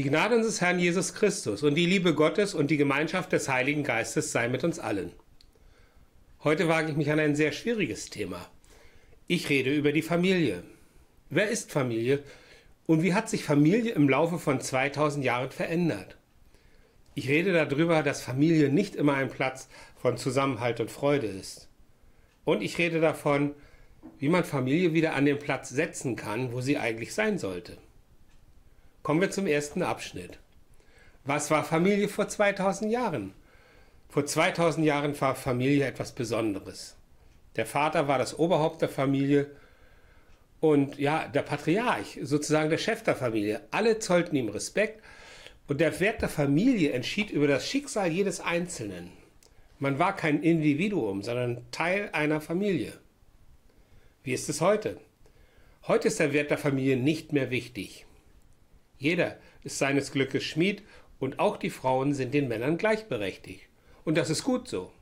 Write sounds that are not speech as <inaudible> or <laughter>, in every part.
Die Gnade unseres Herrn Jesus Christus und die Liebe Gottes und die Gemeinschaft des Heiligen Geistes sei mit uns allen. Heute wage ich mich an ein sehr schwieriges Thema. Ich rede über die Familie. Wer ist Familie und wie hat sich Familie im Laufe von 2000 Jahren verändert? Ich rede darüber, dass Familie nicht immer ein Platz von Zusammenhalt und Freude ist. Und ich rede davon, wie man Familie wieder an den Platz setzen kann, wo sie eigentlich sein sollte. Kommen wir zum ersten Abschnitt. Was war Familie vor 2000 Jahren? Vor 2000 Jahren war Familie etwas Besonderes. Der Vater war das Oberhaupt der Familie und ja, der Patriarch, sozusagen der Chef der Familie. Alle zollten ihm Respekt und der Wert der Familie entschied über das Schicksal jedes Einzelnen. Man war kein Individuum, sondern Teil einer Familie. Wie ist es heute? Heute ist der Wert der Familie nicht mehr wichtig. Jeder ist seines Glückes Schmied und auch die Frauen sind den Männern gleichberechtigt. Und das ist gut so.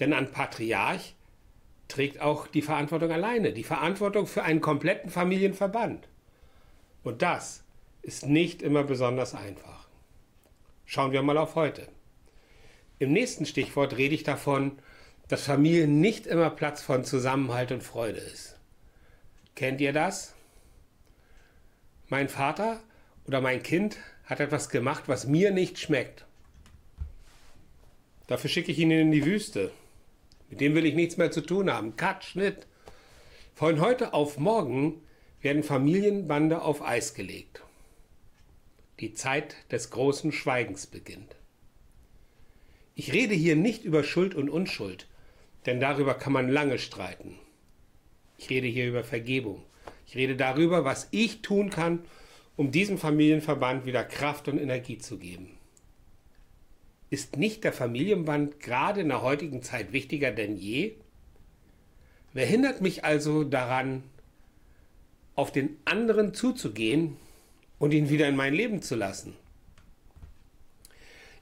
Denn ein Patriarch trägt auch die Verantwortung alleine, die Verantwortung für einen kompletten Familienverband. Und das ist nicht immer besonders einfach. Schauen wir mal auf heute. Im nächsten Stichwort rede ich davon, dass Familie nicht immer Platz von Zusammenhalt und Freude ist. Kennt ihr das? Mein Vater oder mein Kind hat etwas gemacht, was mir nicht schmeckt. Dafür schicke ich ihn in die Wüste. Mit dem will ich nichts mehr zu tun haben. Cut, Schnitt. Von heute auf morgen werden Familienbande auf Eis gelegt. Die Zeit des großen Schweigens beginnt. Ich rede hier nicht über Schuld und Unschuld, denn darüber kann man lange streiten. Ich rede hier über Vergebung. Ich rede darüber, was ich tun kann, um diesem Familienverband wieder Kraft und Energie zu geben. Ist nicht der Familienband gerade in der heutigen Zeit wichtiger denn je? Wer hindert mich also daran, auf den anderen zuzugehen und ihn wieder in mein Leben zu lassen?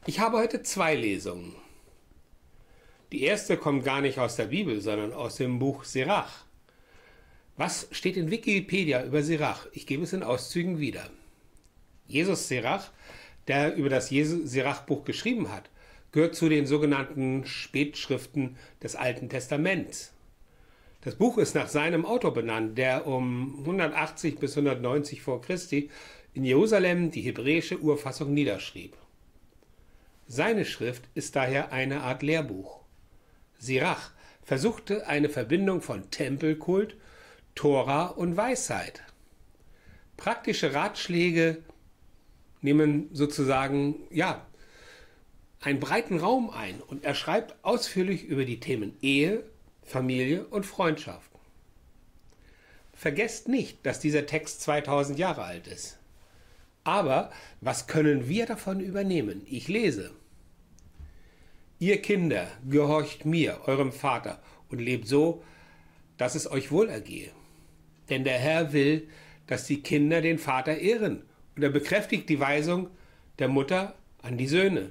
Ich habe heute zwei Lesungen. Die erste kommt gar nicht aus der Bibel, sondern aus dem Buch Sirach. Was steht in Wikipedia über Sirach? Ich gebe es in Auszügen wieder. Jesus Sirach, der über das Sirach-Buch geschrieben hat, gehört zu den sogenannten Spätschriften des Alten Testaments. Das Buch ist nach seinem Autor benannt, der um 180 bis 190 vor Christi in Jerusalem die hebräische Urfassung niederschrieb. Seine Schrift ist daher eine Art Lehrbuch. Sirach versuchte eine Verbindung von Tempelkult Tora und Weisheit. Praktische Ratschläge nehmen sozusagen, ja, einen breiten Raum ein und er schreibt ausführlich über die Themen Ehe, Familie und Freundschaft. Vergesst nicht, dass dieser Text 2000 Jahre alt ist. Aber was können wir davon übernehmen? Ich lese. Ihr Kinder, gehorcht mir, eurem Vater, und lebt so, dass es euch wohlergehe. Denn der Herr will, dass die Kinder den Vater ehren. Und er bekräftigt die Weisung der Mutter an die Söhne.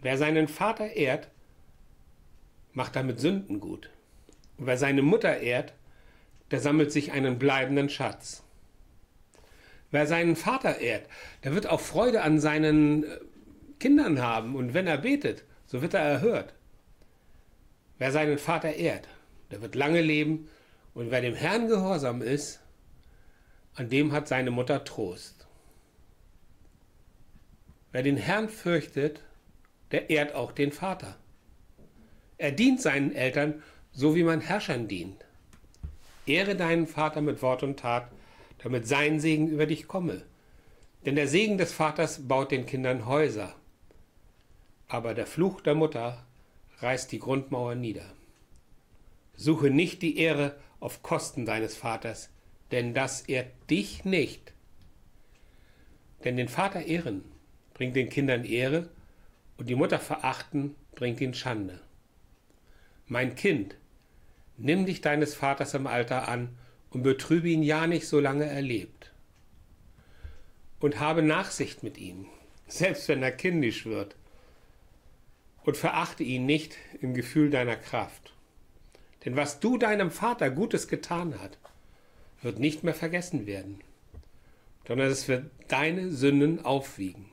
Wer seinen Vater ehrt, macht damit Sünden gut. Und wer seine Mutter ehrt, der sammelt sich einen bleibenden Schatz. Wer seinen Vater ehrt, der wird auch Freude an seinen äh, Kindern haben. Und wenn er betet, so wird er erhört. Wer seinen Vater ehrt, der wird lange leben und wer dem Herrn gehorsam ist, an dem hat seine Mutter Trost. Wer den Herrn fürchtet, der ehrt auch den Vater. Er dient seinen Eltern, so wie man Herrschern dient. Ehre deinen Vater mit Wort und Tat, damit sein Segen über dich komme. Denn der Segen des Vaters baut den Kindern Häuser, aber der Fluch der Mutter reißt die Grundmauer nieder. Suche nicht die Ehre auf Kosten deines Vaters, denn das ehrt dich nicht. Denn den Vater ehren bringt den Kindern Ehre und die Mutter verachten bringt ihnen Schande. Mein Kind, nimm dich deines Vaters im Alter an und betrübe ihn ja nicht, solange er lebt. Und habe Nachsicht mit ihm, selbst wenn er kindisch wird, und verachte ihn nicht im Gefühl deiner Kraft. Denn was du deinem Vater Gutes getan hast, wird nicht mehr vergessen werden. sondern es wird deine Sünden aufwiegen.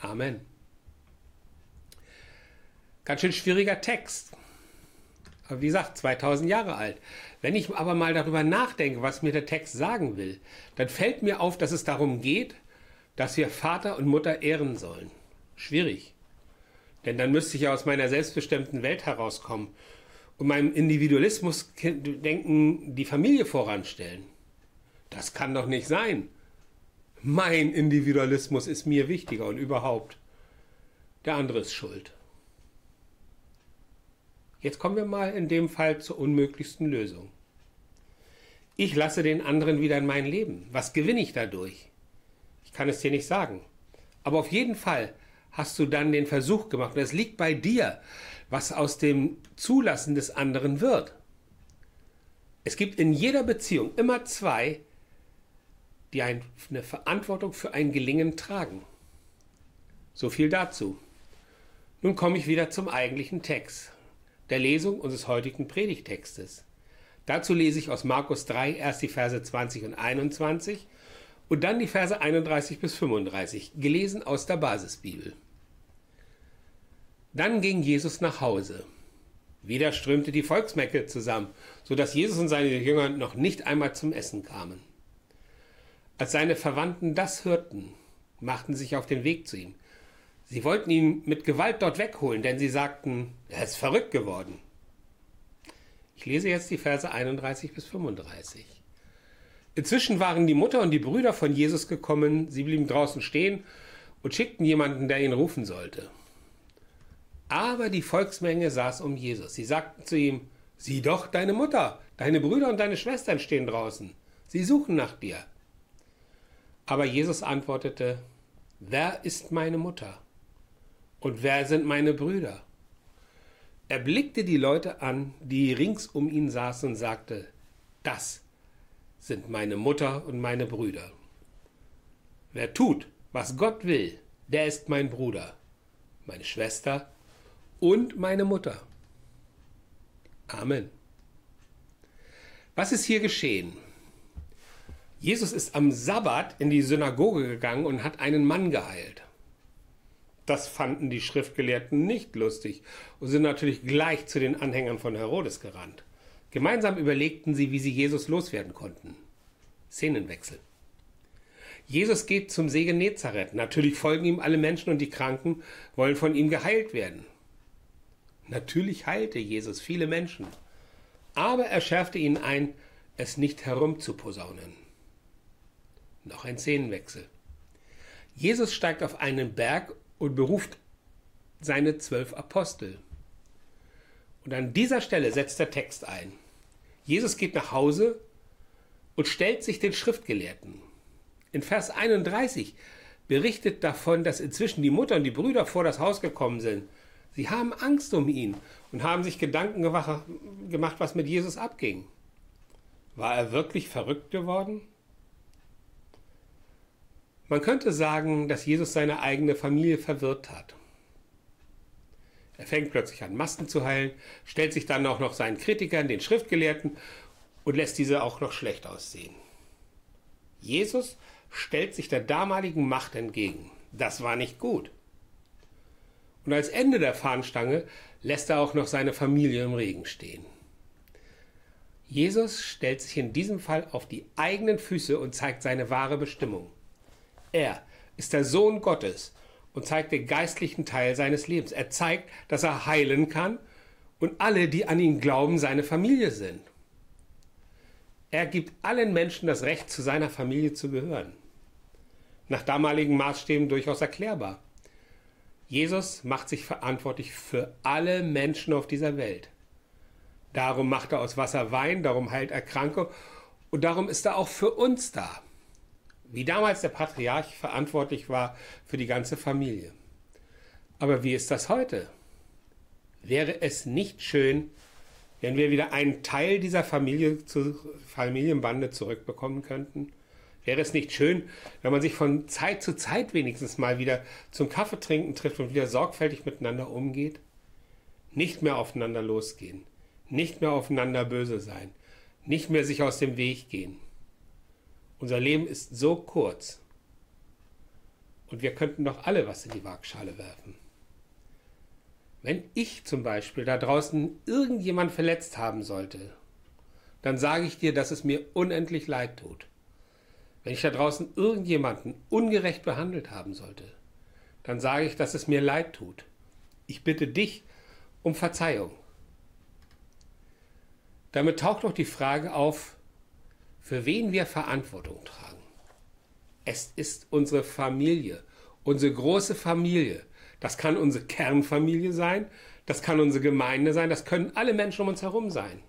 Amen. Ganz schön schwieriger Text. Aber wie gesagt, 2000 Jahre alt. Wenn ich aber mal darüber nachdenke, was mir der Text sagen will, dann fällt mir auf, dass es darum geht, dass wir Vater und Mutter ehren sollen. Schwierig. Denn dann müsste ich ja aus meiner selbstbestimmten Welt herauskommen und meinem Individualismus denken, die Familie voranstellen. Das kann doch nicht sein. Mein Individualismus ist mir wichtiger und überhaupt. Der andere ist schuld. Jetzt kommen wir mal in dem Fall zur unmöglichsten Lösung. Ich lasse den anderen wieder in mein Leben. Was gewinne ich dadurch? Ich kann es dir nicht sagen. Aber auf jeden Fall hast du dann den Versuch gemacht, und es liegt bei dir, was aus dem Zulassen des anderen wird. Es gibt in jeder Beziehung immer zwei, die eine Verantwortung für ein Gelingen tragen. So viel dazu. Nun komme ich wieder zum eigentlichen Text, der Lesung unseres heutigen Predigtextes. Dazu lese ich aus Markus 3 erst die Verse 20 und 21 und dann die Verse 31 bis 35, gelesen aus der Basisbibel. Dann ging Jesus nach Hause. Wieder strömte die Volksmecke zusammen, so dass Jesus und seine Jünger noch nicht einmal zum Essen kamen. Als seine Verwandten das hörten, machten sie sich auf den Weg zu ihm. Sie wollten ihn mit Gewalt dort wegholen, denn sie sagten, er ist verrückt geworden. Ich lese jetzt die Verse 31 bis 35. Inzwischen waren die Mutter und die Brüder von Jesus gekommen, sie blieben draußen stehen und schickten jemanden, der ihn rufen sollte. Aber die Volksmenge saß um Jesus. Sie sagten zu ihm, sieh doch, deine Mutter, deine Brüder und deine Schwestern stehen draußen. Sie suchen nach dir. Aber Jesus antwortete, wer ist meine Mutter? Und wer sind meine Brüder? Er blickte die Leute an, die rings um ihn saßen und sagte, das sind meine Mutter und meine Brüder. Wer tut, was Gott will, der ist mein Bruder, meine Schwester und meine Mutter. Amen. Was ist hier geschehen? Jesus ist am Sabbat in die Synagoge gegangen und hat einen Mann geheilt. Das fanden die Schriftgelehrten nicht lustig und sind natürlich gleich zu den Anhängern von Herodes gerannt. Gemeinsam überlegten sie, wie sie Jesus loswerden konnten. Szenenwechsel. Jesus geht zum See Genezareth. Natürlich folgen ihm alle Menschen und die Kranken wollen von ihm geheilt werden. Natürlich heilte Jesus viele Menschen, aber er schärfte ihnen ein, es nicht herumzuposaunen. Noch ein Szenenwechsel. Jesus steigt auf einen Berg und beruft seine zwölf Apostel. Und an dieser Stelle setzt der Text ein. Jesus geht nach Hause und stellt sich den Schriftgelehrten. In Vers 31 berichtet davon, dass inzwischen die Mutter und die Brüder vor das Haus gekommen sind. Sie haben Angst um ihn und haben sich Gedanken gemacht, was mit Jesus abging. War er wirklich verrückt geworden? Man könnte sagen, dass Jesus seine eigene Familie verwirrt hat. Er fängt plötzlich an, Masken zu heilen, stellt sich dann auch noch seinen Kritikern, den Schriftgelehrten, und lässt diese auch noch schlecht aussehen. Jesus stellt sich der damaligen Macht entgegen. Das war nicht gut. Und als Ende der Fahnenstange lässt er auch noch seine Familie im Regen stehen. Jesus stellt sich in diesem Fall auf die eigenen Füße und zeigt seine wahre Bestimmung. Er ist der Sohn Gottes und zeigt den geistlichen Teil seines Lebens. Er zeigt, dass er heilen kann und alle, die an ihn glauben, seine Familie sind. Er gibt allen Menschen das Recht, zu seiner Familie zu gehören. Nach damaligen Maßstäben durchaus erklärbar. Jesus macht sich verantwortlich für alle Menschen auf dieser Welt. Darum macht er aus Wasser Wein, darum heilt er Kranke und darum ist er auch für uns da. Wie damals der Patriarch verantwortlich war für die ganze Familie. Aber wie ist das heute? Wäre es nicht schön, wenn wir wieder einen Teil dieser Familie zu Familienbande zurückbekommen könnten? Wäre es nicht schön, wenn man sich von Zeit zu Zeit wenigstens mal wieder zum Kaffeetrinken trifft und wieder sorgfältig miteinander umgeht? Nicht mehr aufeinander losgehen, nicht mehr aufeinander böse sein, nicht mehr sich aus dem Weg gehen. Unser Leben ist so kurz Und wir könnten doch alle was in die Waagschale werfen. Wenn ich zum Beispiel da draußen irgendjemand verletzt haben sollte, dann sage ich dir, dass es mir unendlich leid tut. Wenn ich da draußen irgendjemanden ungerecht behandelt haben sollte, dann sage ich, dass es mir leid tut. Ich bitte dich um Verzeihung. Damit taucht doch die Frage auf, für wen wir Verantwortung tragen. Es ist unsere Familie, unsere große Familie. Das kann unsere Kernfamilie sein, das kann unsere Gemeinde sein, das können alle Menschen um uns herum sein.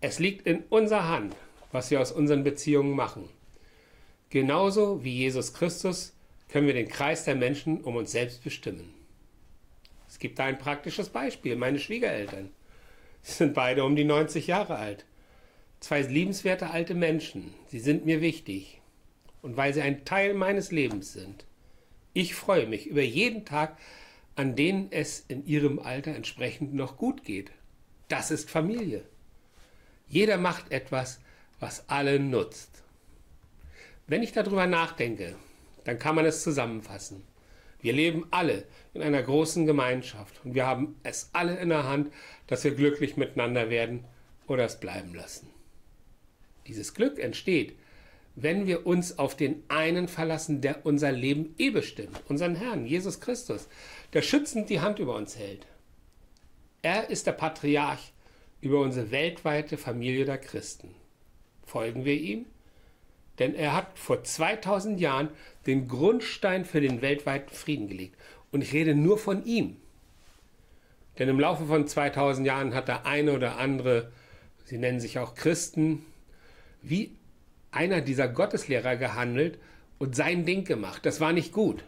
Es liegt in unserer Hand, was wir aus unseren Beziehungen machen. Genauso wie Jesus Christus können wir den Kreis der Menschen um uns selbst bestimmen. Es gibt da ein praktisches Beispiel. Meine Schwiegereltern. <laughs> Sie sind beide um die 90 Jahre alt. Zwei liebenswerte alte Menschen. Sie sind mir wichtig. Und weil sie ein Teil meines Lebens sind. Ich freue mich über jeden Tag, an denen es in ihrem Alter entsprechend noch gut geht. Das ist Familie. Jeder macht etwas, was alle nutzt. Wenn ich darüber nachdenke, dann kann man es zusammenfassen. Wir leben alle in einer großen Gemeinschaft und wir haben es alle in der Hand, dass wir glücklich miteinander werden oder es bleiben lassen. Dieses Glück entsteht, wenn wir uns auf den einen verlassen, der unser Leben eh bestimmt, unseren Herrn, Jesus Christus, der schützend die Hand über uns hält. Er ist der Patriarch über unsere weltweite Familie der Christen. Folgen wir ihm? Denn er hat vor 2000 Jahren den Grundstein für den weltweiten Frieden gelegt. Und ich rede nur von ihm. Denn im Laufe von 2000 Jahren hat der eine oder andere, sie nennen sich auch Christen, wie einer dieser Gotteslehrer gehandelt und sein Ding gemacht. Das war nicht gut.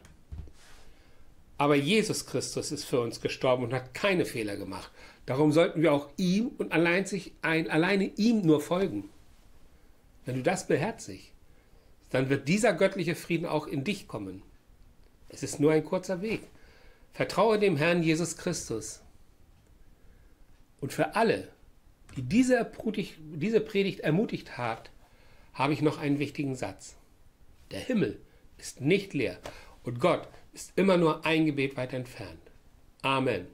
Aber Jesus Christus ist für uns gestorben und hat keine Fehler gemacht. Darum sollten wir auch ihm und allein sich ein, alleine ihm nur folgen. Wenn du das beherzigst, dann wird dieser göttliche Frieden auch in dich kommen. Es ist nur ein kurzer Weg. Vertraue dem Herrn Jesus Christus. Und für alle, die diese, Predigt ermutigt hat, habe ich noch einen wichtigen Satz. Der Himmel ist nicht leer und Gott ist immer nur ein Gebet weit entfernt. Amen.